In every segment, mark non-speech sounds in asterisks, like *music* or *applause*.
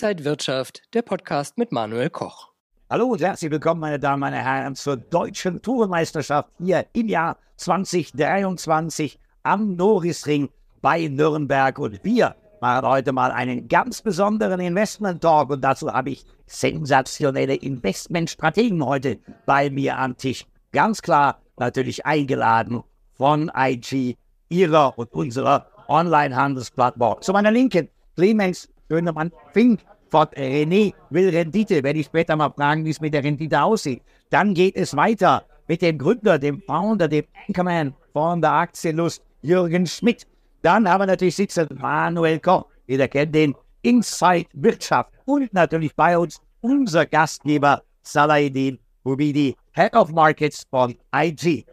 Inside Wirtschaft, der Podcast mit Manuel Koch. Hallo und herzlich willkommen, meine Damen, meine Herren, zur deutschen Tourenmeisterschaft hier im Jahr 2023 am Norrisring bei Nürnberg. Und wir machen heute mal einen ganz besonderen Investment-Talk und dazu habe ich sensationelle Investmentstrategen heute bei mir am Tisch. Ganz klar natürlich eingeladen von IG, ihrer und unserer Online-Handelsplattform. Zu meiner Linken Clemens Schönemann Fink von René will Rendite. Werde ich später mal fragen, wie es mit der Rendite aussieht. Dann geht es weiter mit dem Gründer, dem Founder, dem Anchorman von der Aktienlust, Jürgen Schmidt. Dann haben wir natürlich sitzen Manuel Koch. Jeder kennt den Inside Wirtschaft. Und natürlich bei uns unser Gastgeber Salahidin Hubidi, Head of Markets von IG.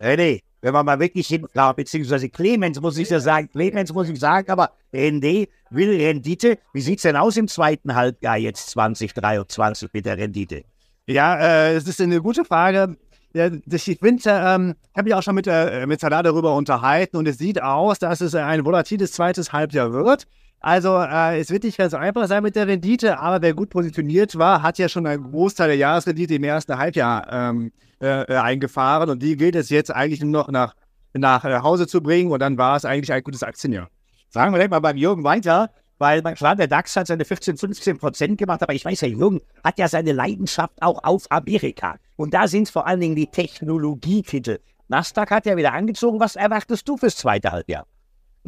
René, wenn man mal wirklich hinschaut, beziehungsweise Clemens muss ich ja sagen, Clemens muss ich sagen, aber René will Rendite. Wie sieht es denn aus im zweiten Halbjahr jetzt 2023 mit der Rendite? Ja, äh, es ist eine gute Frage. Ja, ich finde, ähm, ich habe mich auch schon mit, äh, mit Salah darüber unterhalten und es sieht aus, dass es ein volatiles zweites Halbjahr wird. Also äh, es wird nicht ganz einfach sein mit der Rendite, aber wer gut positioniert war, hat ja schon einen Großteil der Jahresrendite im ersten Halbjahr ähm, äh, äh, eingefahren und die gilt es jetzt eigentlich nur noch nach, nach äh, Hause zu bringen und dann war es eigentlich ein gutes Aktienjahr. Sagen wir mal beim Jürgen weiter, weil klar, der DAX hat seine 15, 15 Prozent gemacht, aber ich weiß ja, Jürgen hat ja seine Leidenschaft auch auf Amerika und da sind es vor allen Dingen die Technologietitel. Nasdaq hat ja wieder angezogen. Was erwartest du fürs zweite Halbjahr?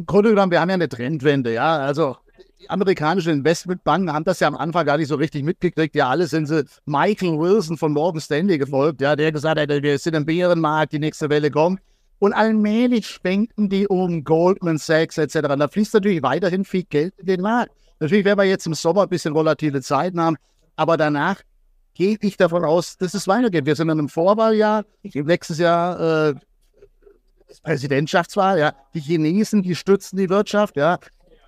im Grunde genommen, wir haben ja eine Trendwende, ja. Also die amerikanischen Investmentbanken haben das ja am Anfang gar nicht so richtig mitgekriegt. Ja, alle sind sie Michael Wilson von Morgan Stanley gefolgt, ja, der gesagt hat, wir sind im Bärenmarkt, die nächste Welle kommt. Und allmählich schwenken die um Goldman Sachs etc. Da fließt natürlich weiterhin viel Geld in den Markt. Natürlich werden wir jetzt im Sommer ein bisschen volatile Zeiten haben, aber danach gehe ich davon aus, dass es weitergeht. Wir sind in einem Vorwahljahr. Nächstes Jahr äh, Präsidentschaftswahl, ja. Die Chinesen, die stützen die Wirtschaft, ja.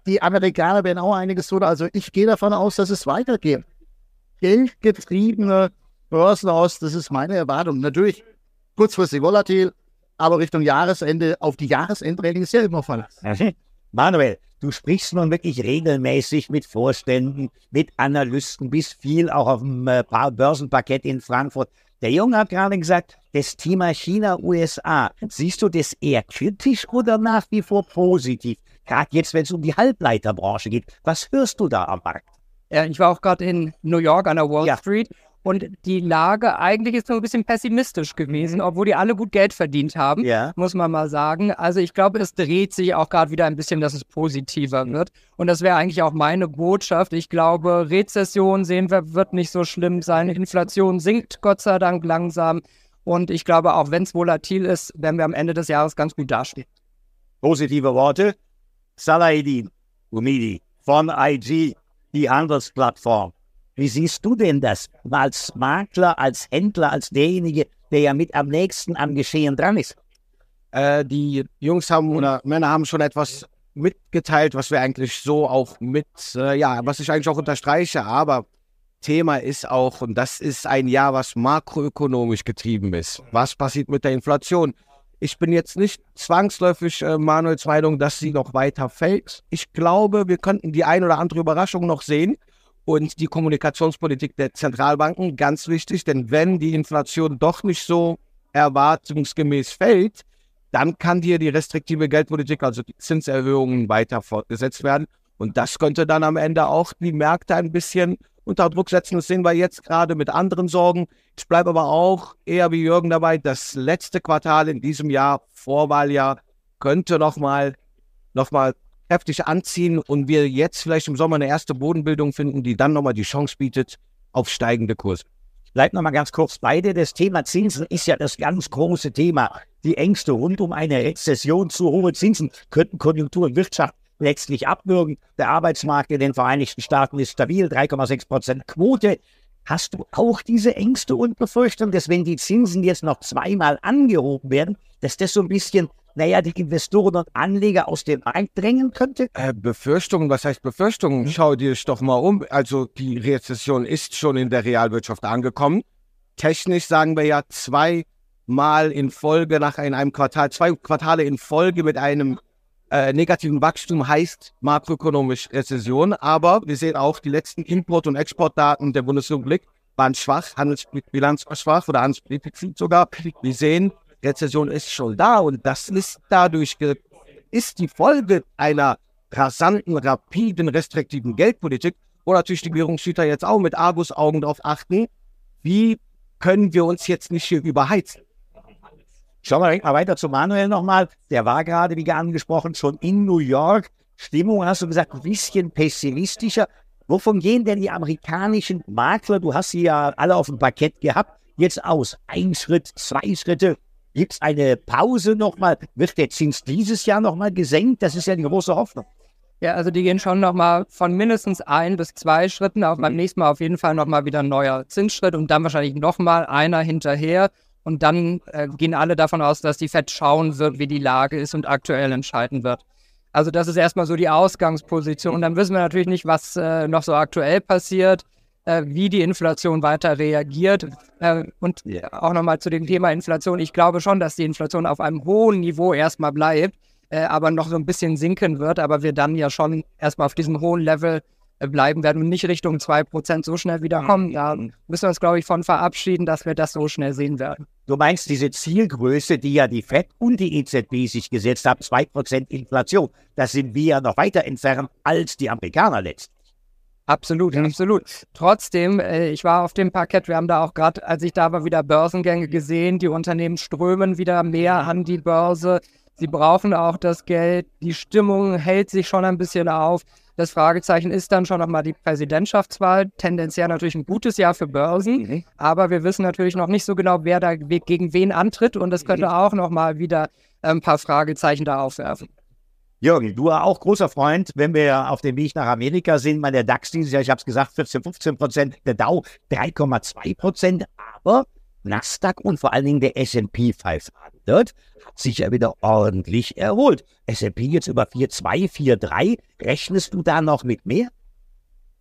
Die Amerikaner werden auch einiges tun. Also ich gehe davon aus, dass es weitergeht. Geldgetriebene Börsenhaus, das ist meine Erwartung. Natürlich kurzfristig volatil, aber Richtung Jahresende, auf die Jahresendränge ist ja immer verlassen. *laughs* Manuel, du sprichst nun wirklich regelmäßig mit Vorständen, mit Analysten, bist viel auch auf dem äh, Börsenparkett in Frankfurt. Der Junge hat gerade gesagt, das Thema China-USA, siehst du das eher kritisch oder nach wie vor positiv? Gerade jetzt, wenn es um die Halbleiterbranche geht. Was hörst du da am Markt? Ja, ich war auch gerade in New York an der Wall ja. Street und die Lage eigentlich ist so ein bisschen pessimistisch gewesen, obwohl die alle gut Geld verdient haben, ja. muss man mal sagen. Also ich glaube, es dreht sich auch gerade wieder ein bisschen, dass es positiver wird. Und das wäre eigentlich auch meine Botschaft. Ich glaube, Rezession sehen wir, wird nicht so schlimm sein. Inflation sinkt Gott sei Dank langsam. Und ich glaube, auch wenn es volatil ist, werden wir am Ende des Jahres ganz gut dastehen. Positive Worte. Salahidin Umidi von IG, die Handelsplattform. Wie siehst du denn das als Makler, als Händler, als derjenige, der ja mit am nächsten am Geschehen dran ist? Äh, die Jungs haben oder Männer haben schon etwas mitgeteilt, was wir eigentlich so auch mit, äh, ja, was ich eigentlich auch unterstreiche, aber Thema ist auch, und das ist ein Jahr, was makroökonomisch getrieben ist. Was passiert mit der Inflation? Ich bin jetzt nicht zwangsläufig äh, Manuels Meinung, dass sie noch weiter fällt. Ich glaube, wir könnten die ein oder andere Überraschung noch sehen und die Kommunikationspolitik der Zentralbanken ganz wichtig, denn wenn die Inflation doch nicht so erwartungsgemäß fällt, dann kann hier die restriktive Geldpolitik, also die Zinserhöhungen weiter fortgesetzt werden. Und das könnte dann am Ende auch die Märkte ein bisschen unter Druck setzen. Das sehen wir jetzt gerade mit anderen Sorgen. Ich bleibe aber auch eher wie Jürgen dabei. Das letzte Quartal in diesem Jahr, Vorwahljahr, könnte nochmal noch mal heftig anziehen und wir jetzt vielleicht im Sommer eine erste Bodenbildung finden, die dann nochmal die Chance bietet auf steigende Kurse. Bleibt nochmal ganz kurz bei dir. Das Thema Zinsen ist ja das ganz große Thema. Die Ängste rund um eine Rezession, zu hohe Zinsen könnten Konjunktur und Wirtschaft letztlich abwürgen. Der Arbeitsmarkt in den Vereinigten Staaten ist stabil, 3,6 Prozent Quote. Hast du auch diese Ängste und Befürchtungen, dass wenn die Zinsen jetzt noch zweimal angehoben werden, dass das so ein bisschen naja, die Investoren und Anleger aus dem Markt drängen könnte? Äh, Befürchtungen, was heißt Befürchtungen? Schau dir doch mal um. Also die Rezession ist schon in der Realwirtschaft angekommen. Technisch sagen wir ja zweimal in Folge nach in einem Quartal, zwei Quartale in Folge mit einem äh, negativen Wachstum heißt makroökonomisch Rezession, aber wir sehen auch, die letzten Import- und Exportdaten der Bundesrepublik waren schwach, Handelsbilanz war schwach oder Handelspolitik sogar. Wir sehen, Rezession ist schon da und das ist dadurch ist die Folge einer rasanten, rapiden, restriktiven Geldpolitik, wo natürlich die Währungshüter jetzt auch mit Argusaugen darauf achten, wie können wir uns jetzt nicht hier überheizen. Schauen wir mal weiter zu Manuel nochmal. Der war gerade, wie angesprochen, schon in New York. Stimmung, hast du gesagt, ein bisschen pessimistischer. Wovon gehen denn die amerikanischen Makler, du hast sie ja alle auf dem Parkett gehabt, jetzt aus? Ein Schritt, zwei Schritte. Gibt es eine Pause nochmal? Wird der Zins dieses Jahr nochmal gesenkt? Das ist ja die große Hoffnung. Ja, also die gehen schon nochmal von mindestens ein bis zwei Schritten, auch beim mhm. nächsten Mal auf jeden Fall nochmal wieder ein neuer Zinsschritt und dann wahrscheinlich nochmal einer hinterher. Und dann äh, gehen alle davon aus, dass die FED schauen wird, wie die Lage ist und aktuell entscheiden wird. Also das ist erstmal so die Ausgangsposition. Und dann wissen wir natürlich nicht, was äh, noch so aktuell passiert, wie die Inflation weiter reagiert. Äh, und auch nochmal zu dem Thema Inflation. Ich glaube schon, dass die Inflation auf einem hohen Niveau erstmal bleibt, äh, aber noch so ein bisschen sinken wird. Aber wir dann ja schon erstmal auf diesem hohen Level äh, bleiben werden und nicht Richtung 2% so schnell wiederkommen. Mhm. Da müssen wir uns, glaube ich, von verabschieden, dass wir das so schnell sehen werden. Du meinst diese Zielgröße, die ja die FED und die EZB sich gesetzt haben, 2% Inflation, da sind wir ja noch weiter entfernt als die Amerikaner letztlich. Absolut, absolut. Trotzdem, äh, ich war auf dem Parkett, wir haben da auch gerade, als ich da war, wieder Börsengänge gesehen. Die Unternehmen strömen wieder mehr an die Börse. Sie brauchen auch das Geld. Die Stimmung hält sich schon ein bisschen auf. Das Fragezeichen ist dann schon nochmal die Präsidentschaftswahl. Tendenziell natürlich ein gutes Jahr für Börsen, mhm. aber wir wissen natürlich noch nicht so genau, wer da gegen wen antritt und das könnte mhm. auch nochmal wieder ein paar Fragezeichen da aufwerfen. Jürgen, du auch großer Freund, wenn wir auf dem Weg nach Amerika sind, mal der DAX dieses Jahr, ich habe es gesagt, 14, 15 Prozent, der Dow 3,2 Prozent, aber Nasdaq und vor allen Dingen der S&P 500 hat sich ja wieder ordentlich erholt. S&P jetzt über 4,2, 4,3. Rechnest du da noch mit mehr?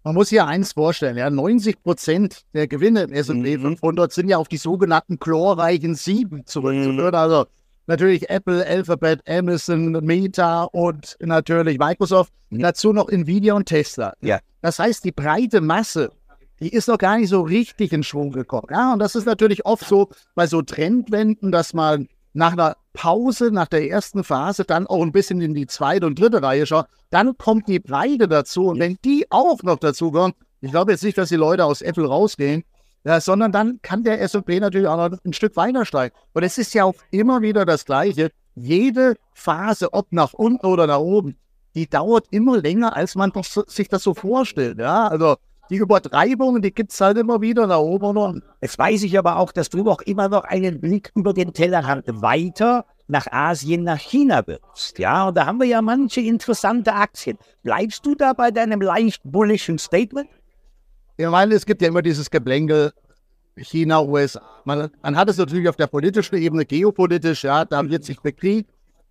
Man muss hier eins vorstellen, ja, 90 Prozent der Gewinne im S&P 500 mhm. sind ja auf die sogenannten chlorreichen Sieben zurückzuführen. Mhm. Also natürlich Apple, Alphabet, Amazon, Meta und natürlich Microsoft. Mhm. Dazu noch Nvidia und Tesla. Ja. Das heißt, die breite Masse die ist noch gar nicht so richtig in Schwung gekommen. Ja, und das ist natürlich oft so bei so Trendwenden, dass man nach einer Pause, nach der ersten Phase, dann auch ein bisschen in die zweite und dritte Reihe schaut. Dann kommt die Breite dazu. Und wenn die auch noch dazu kommen, ich glaube jetzt nicht, dass die Leute aus Apple rausgehen, ja, sondern dann kann der S&P natürlich auch noch ein Stück weiter steigen. Und es ist ja auch immer wieder das Gleiche. Jede Phase, ob nach unten oder nach oben, die dauert immer länger, als man sich das so vorstellt. Ja, also die Übertreibungen, die gibt es halt immer wieder nach oben und unten. Jetzt weiß ich aber auch, dass du auch immer noch einen Blick über den Tellerrand weiter nach Asien, nach China wirfst. Ja, und da haben wir ja manche interessante Aktien. Bleibst du da bei deinem leicht bullischen Statement? Ich meine, es gibt ja immer dieses Geblänkel China, USA. Man, man hat es natürlich auf der politischen Ebene, geopolitisch, ja, da wird sich bekriegt.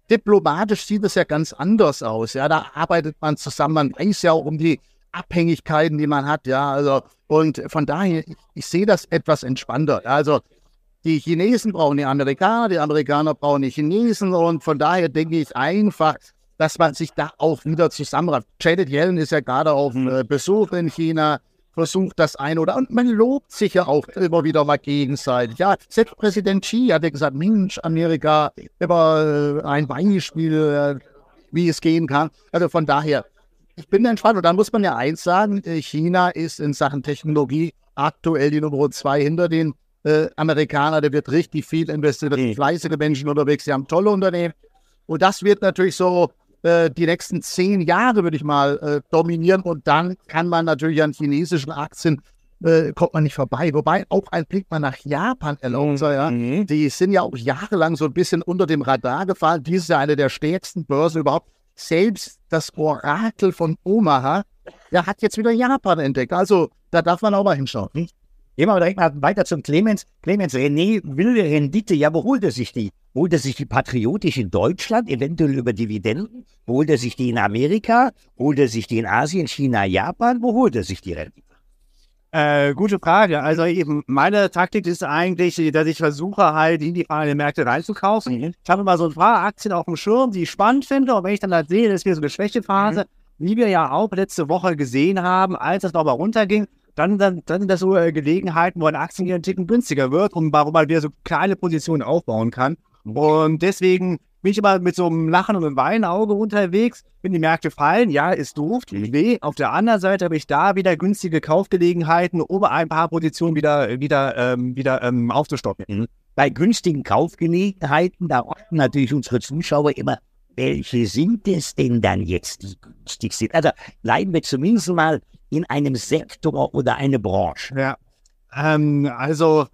Diplomatisch sieht es ja ganz anders aus. Ja, da arbeitet man zusammen. Man weiß ja auch um die Abhängigkeiten, die man hat. Ja, also und von daher, ich, ich sehe das etwas entspannter. Also die Chinesen brauchen die Amerikaner, die Amerikaner brauchen die Chinesen und von daher denke ich einfach, dass man sich da auch wieder zusammenrafft. Janet Yellen ist ja gerade auf äh, Besuch in China, versucht das eine oder und man lobt sich ja auch immer wieder mal gegenseitig. Ja, selbst Präsident Xi hat ja gesagt, Mensch, Amerika, immer äh, ein Beispiel, äh, wie es gehen kann. Also von daher, ich bin entspannt. Und dann muss man ja eins sagen, äh, China ist in Sachen Technologie aktuell die Nummer zwei hinter den äh, Amerikanern. Da wird richtig viel investiert, da sind fleißige Menschen unterwegs, die haben tolle Unternehmen. Und das wird natürlich so äh, die nächsten zehn Jahre, würde ich mal, äh, dominieren. Und dann kann man natürlich an chinesischen Aktien äh, kommt man nicht vorbei. Wobei auch ein Blick mal nach Japan erlaubt sei. Ja. Mhm. Die sind ja auch jahrelang so ein bisschen unter dem Radar gefallen. Dies ist ja eine der stärksten Börsen überhaupt selbst das Orakel von Omaha, der hat jetzt wieder Japan entdeckt. Also da darf man auch mal hinschauen. Hm? Gehen wir direkt mal weiter zum Clemens. Clemens, René will Rendite. Ja, wo holt er sich die? Holt er sich die patriotisch in Deutschland, eventuell über Dividenden? Holt er sich die in Amerika? Holt er sich die in Asien, China, Japan? Wo holt er sich die Rendite? Äh, gute Frage. Also eben, meine Taktik ist eigentlich, dass ich versuche halt in die freien Märkte reinzukaufen. Mhm. Ich habe mal so ein paar Aktien auf dem Schirm, die ich spannend finde. Und wenn ich dann halt sehe, dass wir so eine Schwächephase, mhm. wie wir ja auch letzte Woche gesehen haben, als es nochmal runterging, dann, dann, dann sind das so äh, Gelegenheiten, wo ein Aktien einen Ticken günstiger wird und warum man wieder so kleine Positionen aufbauen kann. Und deswegen bin ich immer mit so einem Lachen und einem Weinauge unterwegs. Wenn die Märkte fallen, ja, ist doof, tut weh. Auf der anderen Seite habe ich da wieder günstige Kaufgelegenheiten, um ein paar Positionen wieder, wieder, ähm, wieder ähm, aufzustocken. Mhm. Bei günstigen Kaufgelegenheiten, da orten natürlich unsere Zuschauer immer, welche sind es denn dann jetzt, die günstig sind? Also bleiben wir zumindest mal in einem Sektor oder eine Branche. Ja, ähm, also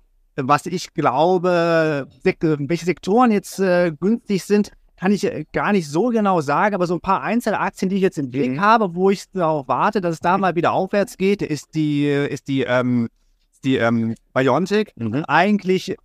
was ich glaube, welche Sektoren jetzt äh, günstig sind, kann ich äh, gar nicht so genau sagen, aber so ein paar Einzelaktien, die ich jetzt im Blick mhm. habe, wo ich darauf warte, dass es da mal wieder aufwärts geht, ist die, ist die, ähm, die ähm, Biontech. Mhm. Eigentlich,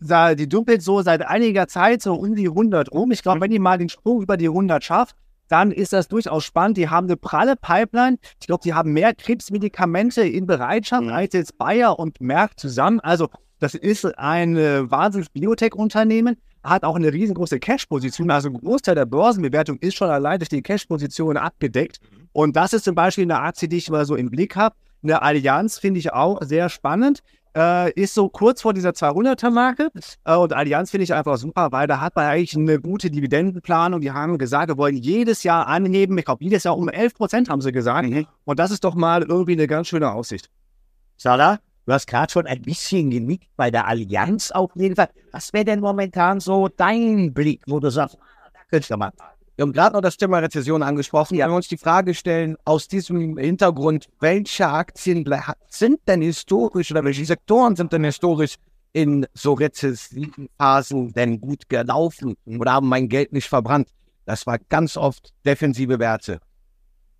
die dumpelt so seit einiger Zeit so um die 100 rum. Ich glaube, mhm. wenn die mal den Sprung über die 100 schafft, dann ist das durchaus spannend. Die haben eine pralle Pipeline. Ich glaube, die haben mehr Krebsmedikamente in Bereitschaft mhm. als jetzt Bayer und Merck zusammen. Also das ist ein äh, wahnsinniges Biotech-Unternehmen, hat auch eine riesengroße Cash-Position. Also ein Großteil der Börsenbewertung ist schon allein durch die Cash-Position abgedeckt. Und das ist zum Beispiel eine Aktie, die ich mal so im Blick habe. Eine Allianz finde ich auch sehr spannend. Äh, ist so kurz vor dieser 200er-Marke. Äh, und Allianz finde ich einfach super, weil da hat man eigentlich eine gute Dividendenplanung. Die haben gesagt, wir wollen jedes Jahr anheben. Ich glaube, jedes Jahr um 11 Prozent haben sie gesagt. Mhm. Und das ist doch mal irgendwie eine ganz schöne Aussicht. Salah? Du hast gerade schon ein bisschen genickt bei der Allianz auf jeden Fall. Was wäre denn momentan so dein Blick, wo du sagst, ah, da könntest du mal. Wir haben gerade noch das Thema Rezession angesprochen. Ja. Wenn wir uns die Frage stellen, aus diesem Hintergrund, welche Aktien sind denn historisch oder welche Sektoren sind denn historisch in so rezessiven Phasen denn gut gelaufen oder haben mein Geld nicht verbrannt? Das war ganz oft defensive Werte.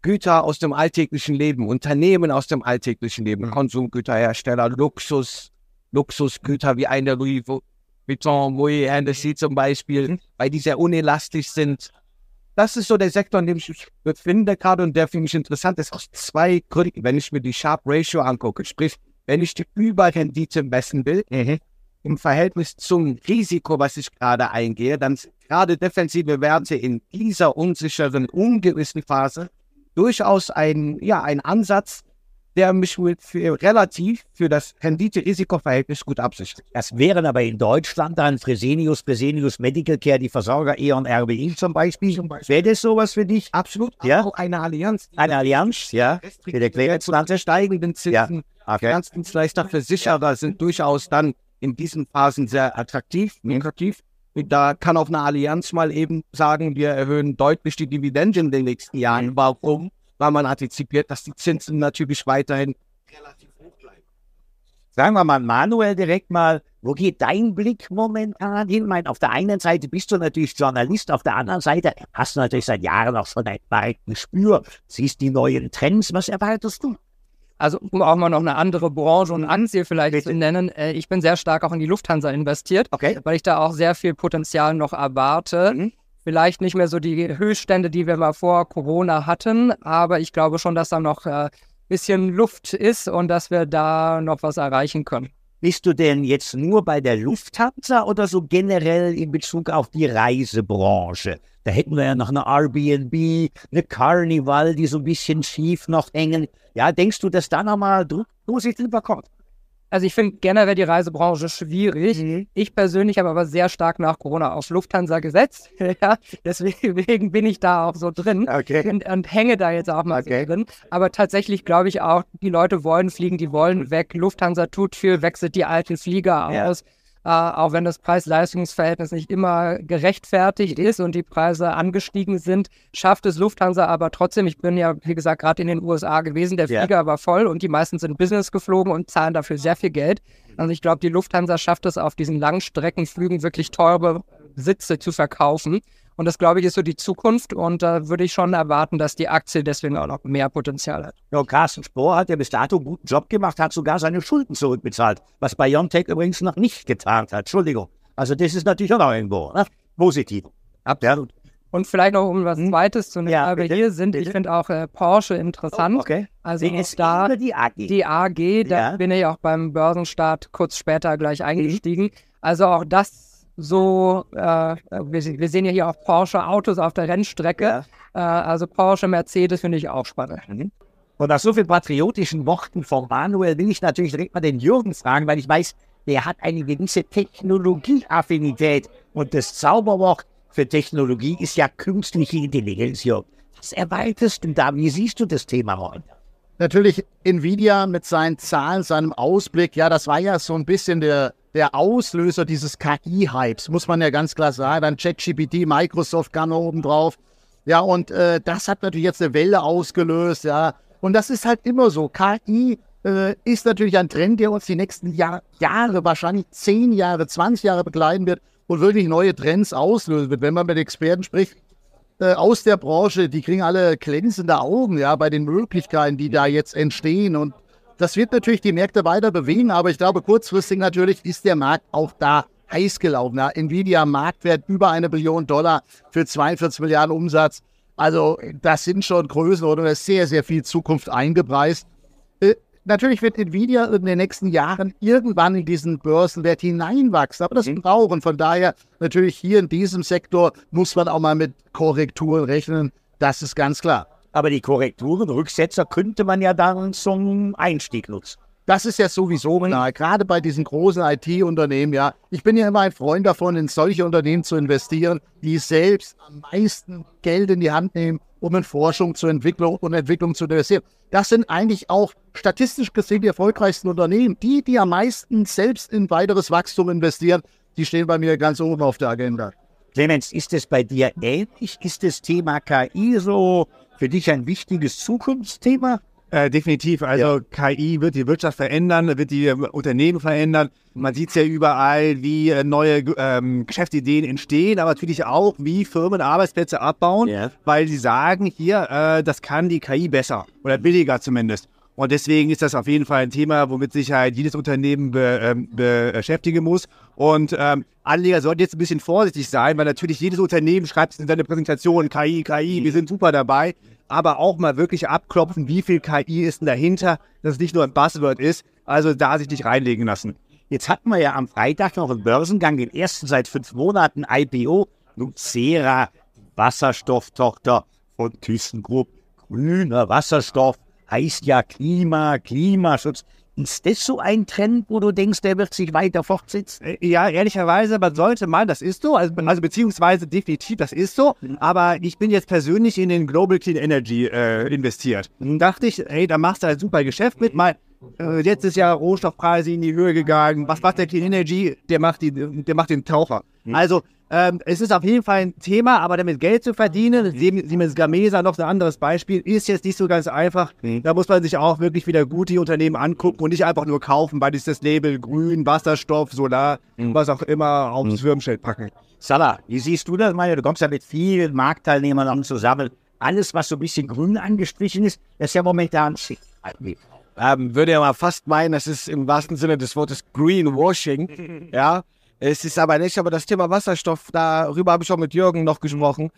Güter aus dem alltäglichen Leben, Unternehmen aus dem alltäglichen Leben, mhm. Konsumgüterhersteller, Luxus, Luxusgüter wie eine Louis Vuitton, Moet Hennessy zum Beispiel, mhm. weil die sehr unelastisch sind. Das ist so der Sektor, in dem ich mich befinde gerade und der für mich interessant ist aus zwei Gründen. Wenn ich mir die Sharp Ratio angucke, sprich, wenn ich die Überrendite messen will, mhm. im Verhältnis zum Risiko, was ich gerade eingehe, dann sind gerade defensive Werte in dieser unsicheren, ungewissen Phase durchaus ein, ja, ein Ansatz, der mich für relativ für das Rendite-Risiko-Verhältnis gut absichert. Das wären aber in Deutschland dann Fresenius, Fresenius Medical Care, die Versorger E.ON RWI zum Beispiel. Zum Beispiel. Wäre das sowas für dich? Absolut. Ja. Auch eine Allianz. Eine Allianz, ja. Für die Klärungsland steigenden Zinsen. Ja. Okay. Finanzdienstleister, Versicherer sind durchaus dann in diesen Phasen sehr attraktiv, lukrativ. Da kann auch eine Allianz mal eben sagen, wir erhöhen deutlich die Dividenden in den nächsten Jahren. Warum? Weil man antizipiert, dass die Zinsen natürlich weiterhin relativ hoch bleiben. Sagen wir mal, Manuel, direkt mal, wo geht dein Blick momentan hin? Ich meine, auf der einen Seite bist du natürlich Journalist, auf der anderen Seite hast du natürlich seit Jahren auch schon ein Gespür, siehst die neuen Trends. Was erwartest du? Also um auch mal noch eine andere Branche und Aktie vielleicht Bitte. zu nennen, äh, ich bin sehr stark auch in die Lufthansa investiert, okay. weil ich da auch sehr viel Potenzial noch erwarte. Mhm. Vielleicht nicht mehr so die Höchststände, die wir mal vor Corona hatten, aber ich glaube schon, dass da noch ein äh, bisschen Luft ist und dass wir da noch was erreichen können. Bist du denn jetzt nur bei der Lufthansa oder so generell in Bezug auf die Reisebranche? Da hätten wir ja noch eine Airbnb, eine Carnival, die so ein bisschen schief noch hängen. Ja, denkst du, dass da nochmal Druck positiv kommt? Also ich finde generell die Reisebranche schwierig. Mhm. Ich persönlich habe aber sehr stark nach Corona auf Lufthansa gesetzt. *laughs* ja, deswegen bin ich da auch so drin okay. und, und, hänge da jetzt auch mal okay. so drin. Aber tatsächlich glaube ich auch, die Leute wollen fliegen, die wollen weg. Lufthansa tut viel, wechselt die alten Flieger aus. Äh, auch wenn das Preis-Leistungs-Verhältnis nicht immer gerechtfertigt ist und die Preise angestiegen sind, schafft es Lufthansa aber trotzdem. Ich bin ja, wie gesagt, gerade in den USA gewesen, der Flieger ja. war voll und die meisten sind Business geflogen und zahlen dafür sehr viel Geld. Also ich glaube, die Lufthansa schafft es auf diesen Langstreckenflügen wirklich teure Sitze zu verkaufen. Und das, glaube ich, ist so die Zukunft. Und da würde ich schon erwarten, dass die Aktie deswegen auch noch mehr Potenzial hat. Ja, Carsten Spohr hat ja bis dato einen guten Job gemacht, hat sogar seine Schulden zurückbezahlt, was BioNTech übrigens noch nicht getan hat. Entschuldigung. Also das ist natürlich auch noch irgendwo ne? positiv. Absolut. Und vielleicht noch um was hm? Zweites zu nennen, ja, aber hier sind, bitte. ich finde auch äh, Porsche interessant. Oh, okay. Also ist da die AG. Die AG, da ja. bin ich auch beim Börsenstart kurz später gleich mhm. eingestiegen. Mhm. Also auch das so, äh, wir, wir, sehen ja hier auch Porsche Autos auf der Rennstrecke. Ja. Äh, also Porsche, Mercedes finde ich auch spannend. Mhm. Und nach so vielen patriotischen Worten von Manuel will ich natürlich direkt mal den Jürgen fragen, weil ich weiß, der hat eine gewisse Technologieaffinität. Und das Zauberwort für Technologie ist ja künstliche Intelligenz. Was erweiterst du da? Wie siehst du das Thema heute? Natürlich Nvidia mit seinen Zahlen, seinem Ausblick. Ja, das war ja so ein bisschen der, der Auslöser dieses KI-Hypes, muss man ja ganz klar sagen. Dann ChatGPT, Microsoft kam oben drauf. Ja, und äh, das hat natürlich jetzt eine Welle ausgelöst. Ja, und das ist halt immer so. KI äh, ist natürlich ein Trend, der uns die nächsten Jahr, Jahre, wahrscheinlich 10 Jahre, 20 Jahre begleiten wird und wirklich neue Trends auslösen wird. Wenn man mit Experten spricht äh, aus der Branche, die kriegen alle glänzende Augen ja, bei den Möglichkeiten, die da jetzt entstehen. Und das wird natürlich die Märkte weiter bewegen, aber ich glaube, kurzfristig natürlich ist der Markt auch da heiß gelaufen. Ja. Nvidia Marktwert über eine Billion Dollar für 42 Milliarden Umsatz. Also das sind schon Größen oder ist sehr, sehr viel Zukunft eingepreist. Äh, Natürlich wird Nvidia in den nächsten Jahren irgendwann in diesen Börsenwert hineinwachsen, aber das mhm. brauchen. Von daher natürlich hier in diesem Sektor muss man auch mal mit Korrekturen rechnen. Das ist ganz klar. Aber die Korrekturen, Rücksetzer könnte man ja dann zum Einstieg nutzen. Das ist ja sowieso klar, gerade bei diesen großen IT-Unternehmen, ja. Ich bin ja immer ein Freund davon, in solche Unternehmen zu investieren, die selbst am meisten Geld in die Hand nehmen, um in Forschung zur Entwicklung und Entwicklung zu investieren. Das sind eigentlich auch statistisch gesehen die erfolgreichsten Unternehmen. Die, die am meisten selbst in weiteres Wachstum investieren, die stehen bei mir ganz oben auf der Agenda. Clemens, ist es bei dir ähnlich? Ist das Thema KI so für dich ein wichtiges Zukunftsthema? Äh, definitiv. Also ja. KI wird die Wirtschaft verändern, wird die ähm, Unternehmen verändern. Man sieht es ja überall, wie äh, neue ähm, Geschäftsideen entstehen, aber natürlich auch, wie Firmen Arbeitsplätze abbauen, ja. weil sie sagen, hier, äh, das kann die KI besser oder billiger zumindest. Und deswegen ist das auf jeden Fall ein Thema, womit sich halt jedes Unternehmen be, ähm, beschäftigen muss. Und ähm, Anleger sollten jetzt ein bisschen vorsichtig sein, weil natürlich jedes Unternehmen schreibt in seine Präsentation KI, KI, wir sind super dabei aber auch mal wirklich abklopfen, wie viel KI ist denn dahinter, dass es nicht nur ein Buzzword ist. Also da sich nicht reinlegen lassen. Jetzt hatten wir ja am Freitag noch einen Börsengang, den ersten seit fünf Monaten IPO. Nucera, Wasserstofftochter von ThyssenKrupp. Grüner Wasserstoff heißt ja Klima, Klimaschutz. Ist das so ein Trend, wo du denkst, der wird sich weiter fortsetzen? Äh, ja, ehrlicherweise, man sollte mal, das ist so, also, also beziehungsweise definitiv, das ist so, aber ich bin jetzt persönlich in den Global Clean Energy äh, investiert. Dann dachte ich, ey, da machst du ein super Geschäft mit, mal äh, letztes Jahr Rohstoffpreise in die Höhe gegangen, was macht der Clean Energy? Der macht, die, der macht den Taucher. Mhm. Also ähm, es ist auf jeden Fall ein Thema, aber damit Geld zu verdienen, Siemens Gamesa noch ein anderes Beispiel, ist jetzt nicht so ganz einfach. Mhm. Da muss man sich auch wirklich wieder gute Unternehmen angucken und nicht einfach nur kaufen, weil es das Label Grün, Wasserstoff, Solar, mhm. was auch immer aufs mhm. Firmenschild packen. Salah, wie siehst du das? Meine, du kommst ja mit vielen Marktteilnehmern zusammen. Alles, was so ein bisschen grün angestrichen ist, das ist ja momentan schick. Ähm, würde ja mal fast meinen, das ist im wahrsten Sinne des Wortes Greenwashing. ja, es ist aber nicht, aber das Thema Wasserstoff, darüber habe ich auch mit Jürgen noch gesprochen.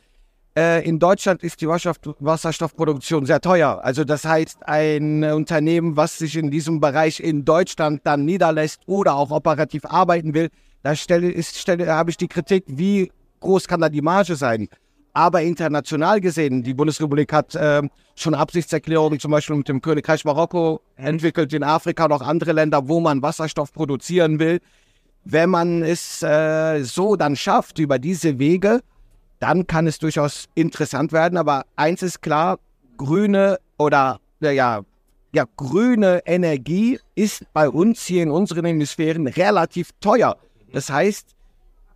Äh, in Deutschland ist die Wasserstoffproduktion sehr teuer. Also das heißt, ein Unternehmen, was sich in diesem Bereich in Deutschland dann niederlässt oder auch operativ arbeiten will, da stelle, ist, stelle, habe ich die Kritik, wie groß kann da die Marge sein? Aber international gesehen, die Bundesrepublik hat äh, schon Absichtserklärungen zum Beispiel mit dem Königreich Marokko entwickelt, in Afrika auch andere Länder, wo man Wasserstoff produzieren will wenn man es äh, so dann schafft über diese Wege, dann kann es durchaus interessant werden. Aber eins ist klar, grüne oder ja, ja, grüne Energie ist bei uns hier in unseren Hemisphären relativ teuer. Das heißt,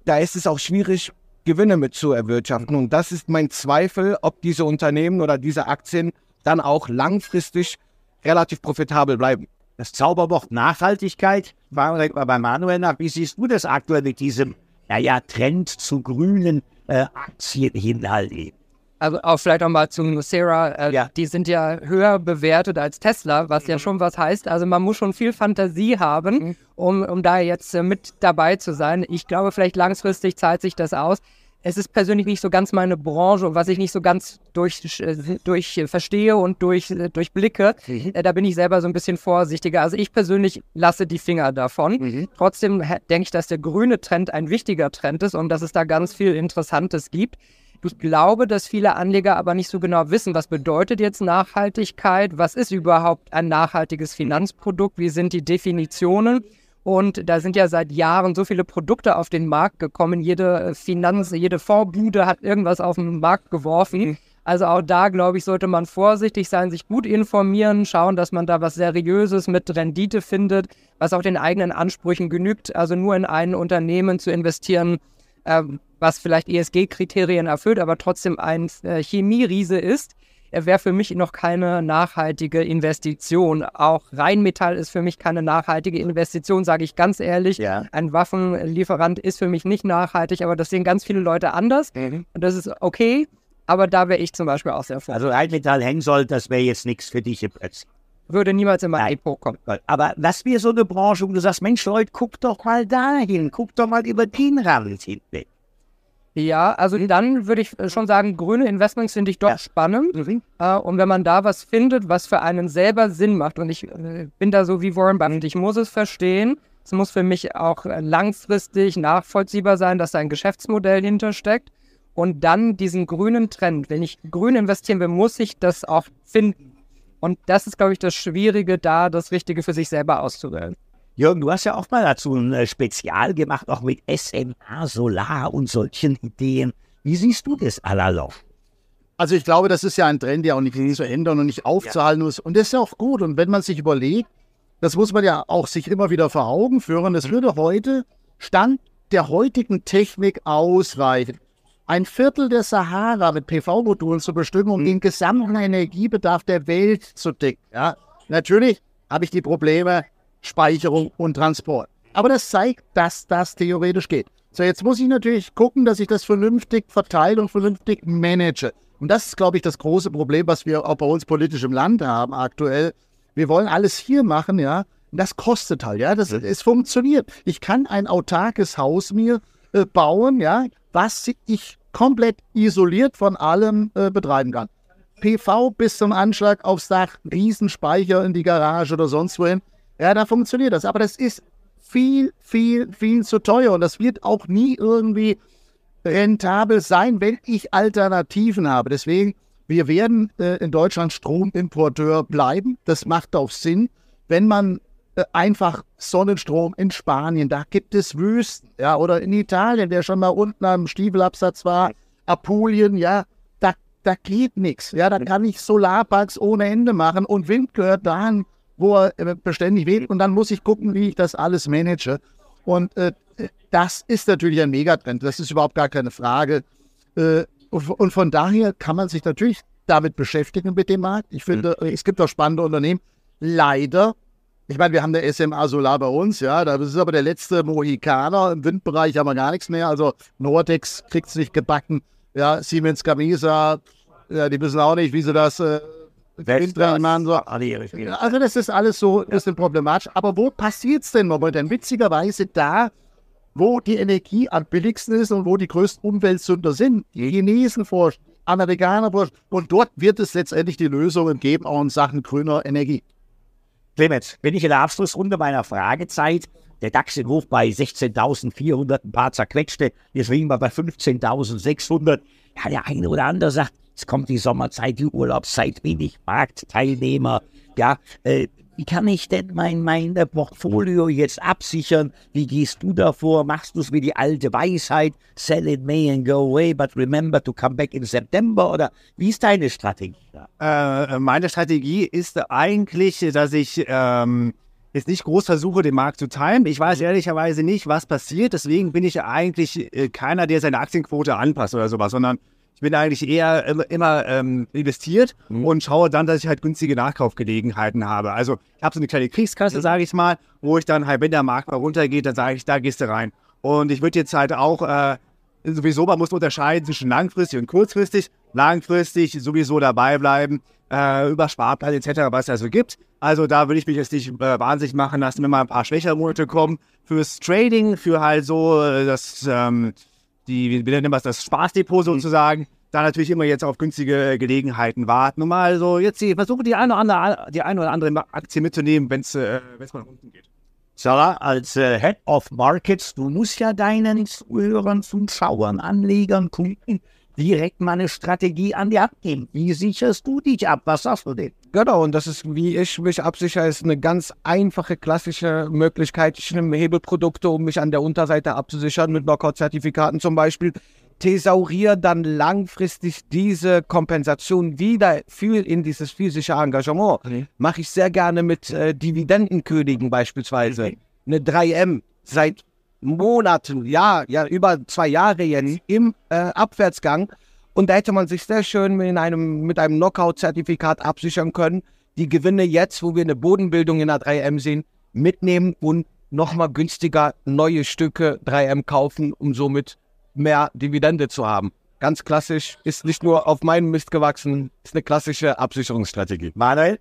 da ist es auch schwierig, Gewinne mit zu erwirtschaften. Und das ist mein Zweifel, ob diese Unternehmen oder diese Aktien dann auch langfristig relativ profitabel bleiben das Zauberwort Nachhaltigkeit. Fragen wir mal bei Manuel nach. Wie siehst du das aktuell mit diesem, naja, Trend zu grünen äh, Aktien hin halt eben? Also auch vielleicht auch mal zu Nucera, äh, ja. die sind ja höher bewertet als Tesla, was mhm. ja schon was heißt. Also man muss schon viel Fantasie haben, mhm. um, um da jetzt äh, mit dabei zu sein. Ich glaube, vielleicht langfristig zahlt sich das aus. Es ist persönlich nicht so ganz meine Branche und was ich nicht so ganz durch, äh, durch verstehe und durch, äh, durchblicke, mhm. Äh, da bin ich selber so ein bisschen vorsichtiger. Also ich persönlich lasse die Finger davon. Mhm. Trotzdem denke ich, dass der grüne Trend ein wichtiger Trend ist und dass es da ganz viel Interessantes gibt. Ich glaube, dass viele Anleger aber nicht so genau wissen, was bedeutet jetzt Nachhaltigkeit, was ist überhaupt ein nachhaltiges Finanzprodukt, wie sind die Definitionen. Und da sind ja seit Jahren so viele Produkte auf den Markt gekommen. Jede äh, Finanz, jede Vorbude hat irgendwas auf den Markt geworfen. Mhm. Also auch da, glaube ich, sollte man vorsichtig sein, sich gut informieren, schauen, dass man da was Seriöses mit Rendite findet, was auch den eigenen Ansprüchen genügt. Also nur in ein Unternehmen zu investieren, äh, was vielleicht ESG-Kriterien erfüllt, aber trotzdem ein äh, Chemieriese ist, wäre für mich noch keine nachhaltige Investition. Auch Rheinmetall ist für mich keine nachhaltige Investition, sage ich ganz ehrlich. Ja. Ein Waffenlieferant ist für mich nicht nachhaltig, aber das sehen ganz viele Leute anders. Mhm. Und das ist okay, aber da wäre ich zum Beispiel auch sehr froh. Also Rheinmetall Hensoldt, das wäre jetzt nichts für dich im Prinzip. Würde niemals in mein. Depot kommen. Aber was wäre so eine Branche, wo du sagst, Mensch Leute, guck doch mal dahin, guck doch mal über den Rand hinweg. Ja, also dann würde ich schon sagen, grüne Investments finde ich doch ja. spannend. Mhm. Äh, und wenn man da was findet, was für einen selber Sinn macht, und ich äh, bin da so wie Warren Buffett, ich muss es verstehen. Es muss für mich auch langfristig nachvollziehbar sein, dass da ein Geschäftsmodell hintersteckt. Und dann diesen grünen Trend. Wenn ich grün investieren will, muss ich das auch finden. Und das ist, glaube ich, das Schwierige, da das Richtige für sich selber auszuwählen. Jürgen, du hast ja auch mal dazu ein äh, Spezial gemacht, auch mit SMA, Solar und solchen Ideen. Wie siehst du das, Alalo? Also ich glaube, das ist ja ein Trend, der auch nicht zu ändern und nicht aufzuhalten ja. ist. Und das ist ja auch gut. Und wenn man sich überlegt, das muss man ja auch sich immer wieder vor Augen führen, das würde heute Stand der heutigen Technik ausreichen. Ein Viertel der Sahara mit PV-Modulen zu bestimmen, um mhm. den gesamten Energiebedarf der Welt zu decken. Ja, natürlich habe ich die Probleme Speicherung und Transport. Aber das zeigt, dass das theoretisch geht. So, jetzt muss ich natürlich gucken, dass ich das vernünftig verteile und vernünftig manage. Und das ist, glaube ich, das große Problem, was wir auch bei uns politisch im Land haben aktuell. Wir wollen alles hier machen, ja. Und das kostet halt, ja. Das, es funktioniert. Ich kann ein autarkes Haus mir äh, bauen, ja, was ich komplett isoliert von allem äh, betreiben kann. PV bis zum Anschlag aufs Dach, Riesenspeicher in die Garage oder sonst wohin. Ja, da funktioniert das. Aber das ist viel, viel, viel zu teuer und das wird auch nie irgendwie rentabel sein, wenn ich Alternativen habe. Deswegen, wir werden äh, in Deutschland Stromimporteur bleiben. Das macht auch Sinn, wenn man äh, einfach Sonnenstrom in Spanien, da gibt es Wüsten, ja, oder in Italien, der schon mal unten am Stiefelabsatz war, Apulien, ja, da, da geht nichts. Ja, da kann ich Solarparks ohne Ende machen und Wind gehört dahin wo er äh, beständig wählt und dann muss ich gucken, wie ich das alles manage. Und äh, das ist natürlich ein Megatrend, das ist überhaupt gar keine Frage. Äh, und von daher kann man sich natürlich damit beschäftigen mit dem Markt. Ich finde, mhm. es gibt auch spannende Unternehmen. Leider, ich meine, wir haben der SMA Solar bei uns, ja, das ist aber der letzte Mohikaner. Im Windbereich haben wir gar nichts mehr. Also Nordex kriegt es nicht gebacken. Ja, Siemens Gamesa, ja, die wissen auch nicht, wie sie das äh, Windrädern so. Also das ist alles so, das ist problematisch. Aber wo passiert es denn momentan? Witzigerweise da, wo die Energie am billigsten ist und wo die größten Umweltsünder sind. Die Chinesen forschen, Amerikaner forschen. Und dort wird es letztendlich die Lösungen geben, auch in Sachen grüner Energie. Clemens, bin ich in der Abschlussrunde meiner Fragezeit. Der DAX ist hoch bei 16.400, ein paar zerquetschte. Jetzt liegen wir bei 15.600. Ja, der eine oder andere sagt, es kommt die Sommerzeit, die Urlaubszeit, wenig Marktteilnehmer. Ja, äh, wie kann ich denn mein, mein Portfolio jetzt absichern? Wie gehst du davor? Machst du es wie die alte Weisheit? Sell it May and go away, but remember to come back in September? Oder wie ist deine Strategie? Äh, meine Strategie ist eigentlich, dass ich ähm, jetzt nicht groß versuche, den Markt zu timen. Ich weiß ehrlicherweise nicht, was passiert. Deswegen bin ich eigentlich äh, keiner, der seine Aktienquote anpasst oder sowas, sondern ich bin eigentlich eher immer, immer ähm, investiert mhm. und schaue dann, dass ich halt günstige Nachkaufgelegenheiten habe. Also ich habe so eine kleine Kriegskasse, mhm. sage ich mal, wo ich dann halt, wenn der Markt mal runtergeht, dann sage ich, da gehst du rein. Und ich würde jetzt halt auch, äh, sowieso, man muss unterscheiden zwischen langfristig und kurzfristig. Langfristig sowieso dabei bleiben, äh, über Sparplan etc., was es also gibt. Also da würde ich mich jetzt nicht äh, wahnsinnig machen lassen, wenn mal ein paar schwächere Monate kommen. Fürs Trading, für halt so äh, das... Ähm, die, wir nennen das das Spaßdepot sozusagen, da natürlich immer jetzt auf günstige Gelegenheiten warten und mal so jetzt die, versuchen die eine oder andere, die eine oder andere Aktie mitzunehmen, wenn es äh, mal nach unten geht. Sarah, als äh, Head of Markets, du musst ja deinen Zuhörern, Zuschauern, Anlegern, Kunden direkt mal eine Strategie an die Hand geben. Wie sicherst du dich ab? Was sagst du denn? Genau, und das ist, wie ich mich absichere, ist eine ganz einfache, klassische Möglichkeit. Ich nehme Hebelprodukte, um mich an der Unterseite abzusichern, mit Knockout-Zertifikaten zum Beispiel. Thesauriere dann langfristig diese Kompensation wieder für in dieses physische Engagement. Okay. Mache ich sehr gerne mit äh, Dividendenkönigen beispielsweise. Okay. Eine 3M seit Monaten, ja, ja, über zwei Jahre jetzt im äh, Abwärtsgang. Und da hätte man sich sehr schön in einem, mit einem Knockout-Zertifikat absichern können. Die Gewinne jetzt, wo wir eine Bodenbildung in der 3M sehen, mitnehmen und nochmal günstiger neue Stücke 3M kaufen, um somit mehr Dividende zu haben. Ganz klassisch, ist nicht nur auf meinem Mist gewachsen, ist eine klassische Absicherungsstrategie. Manuel?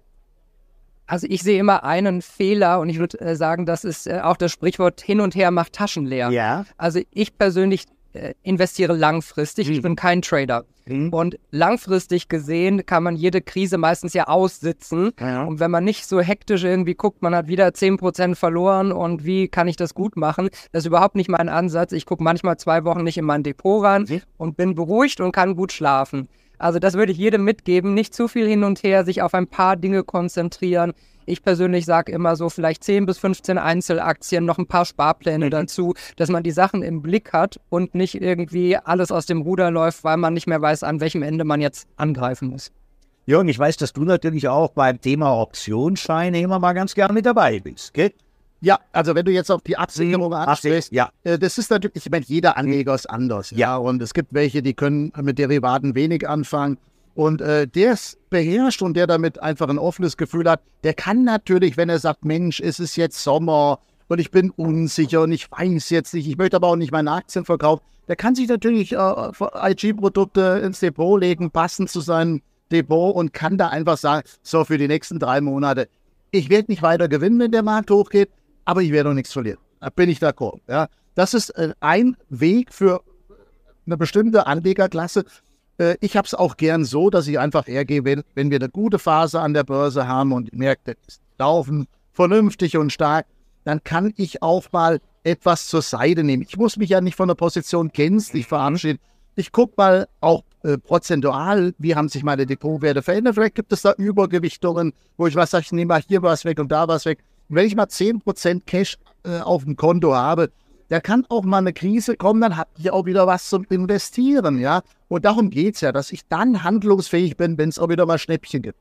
Also ich sehe immer einen Fehler und ich würde äh, sagen, das ist äh, auch das Sprichwort hin und her macht Taschen leer. Ja. Also ich persönlich äh, investiere langfristig. Mhm. Ich bin kein Trader. Mhm. Und langfristig gesehen kann man jede Krise meistens ja aussitzen. Ja. Und wenn man nicht so hektisch irgendwie guckt, man hat wieder 10% verloren und wie kann ich das gut machen, das ist überhaupt nicht mein Ansatz. Ich gucke manchmal zwei Wochen nicht in mein Depot rein mhm. und bin beruhigt und kann gut schlafen. Also das würde ich jedem mitgeben. Nicht zu viel hin und her, sich auf ein paar Dinge konzentrieren. Ich persönlich sage immer so vielleicht 10 bis 15 Einzelaktien, noch ein paar Sparpläne mhm. dazu, dass man die Sachen im Blick hat und nicht irgendwie alles aus dem Ruder läuft, weil man nicht mehr weiß, an welchem Ende man jetzt angreifen muss. Jürgen, ich weiß, dass du natürlich auch beim Thema Optionsscheine immer mal ganz gern mit dabei bist, gell? Ja, also wenn du jetzt auf die Absicherung ansprichst, ja. Äh, das ist natürlich, ich meine, jeder Anleger ist anders. Ja. ja. Und es gibt welche, die können mit Derivaten wenig anfangen. Und äh, der es beherrscht und der damit einfach ein offenes Gefühl hat, der kann natürlich, wenn er sagt, Mensch, es ist jetzt Sommer und ich bin unsicher und ich weiß jetzt nicht, ich möchte aber auch nicht meine Aktien verkaufen, der kann sich natürlich äh, IG-Produkte ins Depot legen, passend zu seinem Depot und kann da einfach sagen, so für die nächsten drei Monate, ich werde nicht weiter gewinnen, wenn der Markt hochgeht, aber ich werde auch nichts verlieren. Da bin ich d'accord. Ja. Das ist äh, ein Weg für eine bestimmte Anlegerklasse. Äh, ich habe es auch gern so, dass ich einfach hergehe, wenn, wenn wir eine gute Phase an der Börse haben und die Märkte laufen vernünftig und stark, dann kann ich auch mal etwas zur Seite nehmen. Ich muss mich ja nicht von der Position gänzlich verabschieden. Ich gucke mal auch äh, prozentual, wie haben sich meine Depotwerte verändert. Vielleicht gibt es da Übergewichtungen, wo ich was sage, ich nehme mal hier was weg und da was weg. Wenn ich mal 10% Cash äh, auf dem Konto habe, da kann auch mal eine Krise kommen, dann habe ich auch wieder was zum Investieren, ja. Und darum geht es ja, dass ich dann handlungsfähig bin, wenn es auch wieder mal Schnäppchen gibt.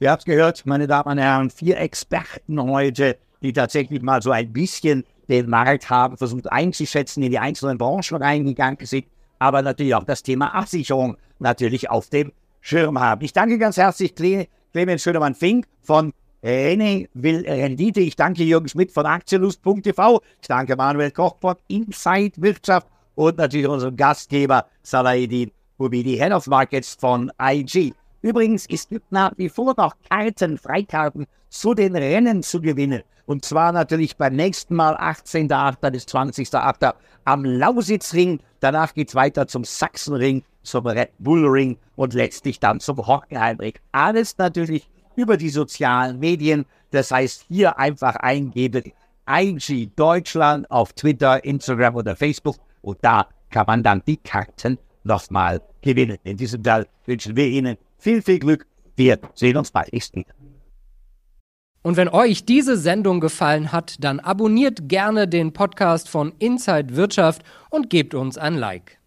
Ihr habt gehört, meine Damen und Herren, vier Experten heute, die tatsächlich mal so ein bisschen den Markt haben versucht einzuschätzen, in die einzelnen Branchen reingegangen sind, aber natürlich auch das Thema Absicherung natürlich auf dem Schirm haben. Ich danke ganz herzlich Clemens Schönemann-Fink von René will Rendite. Ich danke Jürgen Schmidt von Aktienlust.tv. Ich danke Manuel Koch von Inside Wirtschaft und natürlich unserem Gastgeber Salahedin Hubidi, Head of Markets von IG. Übrigens ist nach wie vor noch Karten, Freikarten zu den Rennen zu gewinnen. Und zwar natürlich beim nächsten Mal 18.8. bis 20.8. am Lausitzring. Danach geht es weiter zum Sachsenring, zum Red Bull Ring und letztlich dann zum Hockenheimring. Alles natürlich über die sozialen Medien. Das heißt, hier einfach eingeben IG Deutschland auf Twitter, Instagram oder Facebook und da kann man dann die Karten nochmal gewinnen. In diesem Fall wünschen wir Ihnen viel, viel Glück. Wir sehen uns bald wieder. Und wenn euch diese Sendung gefallen hat, dann abonniert gerne den Podcast von Inside Wirtschaft und gebt uns ein Like.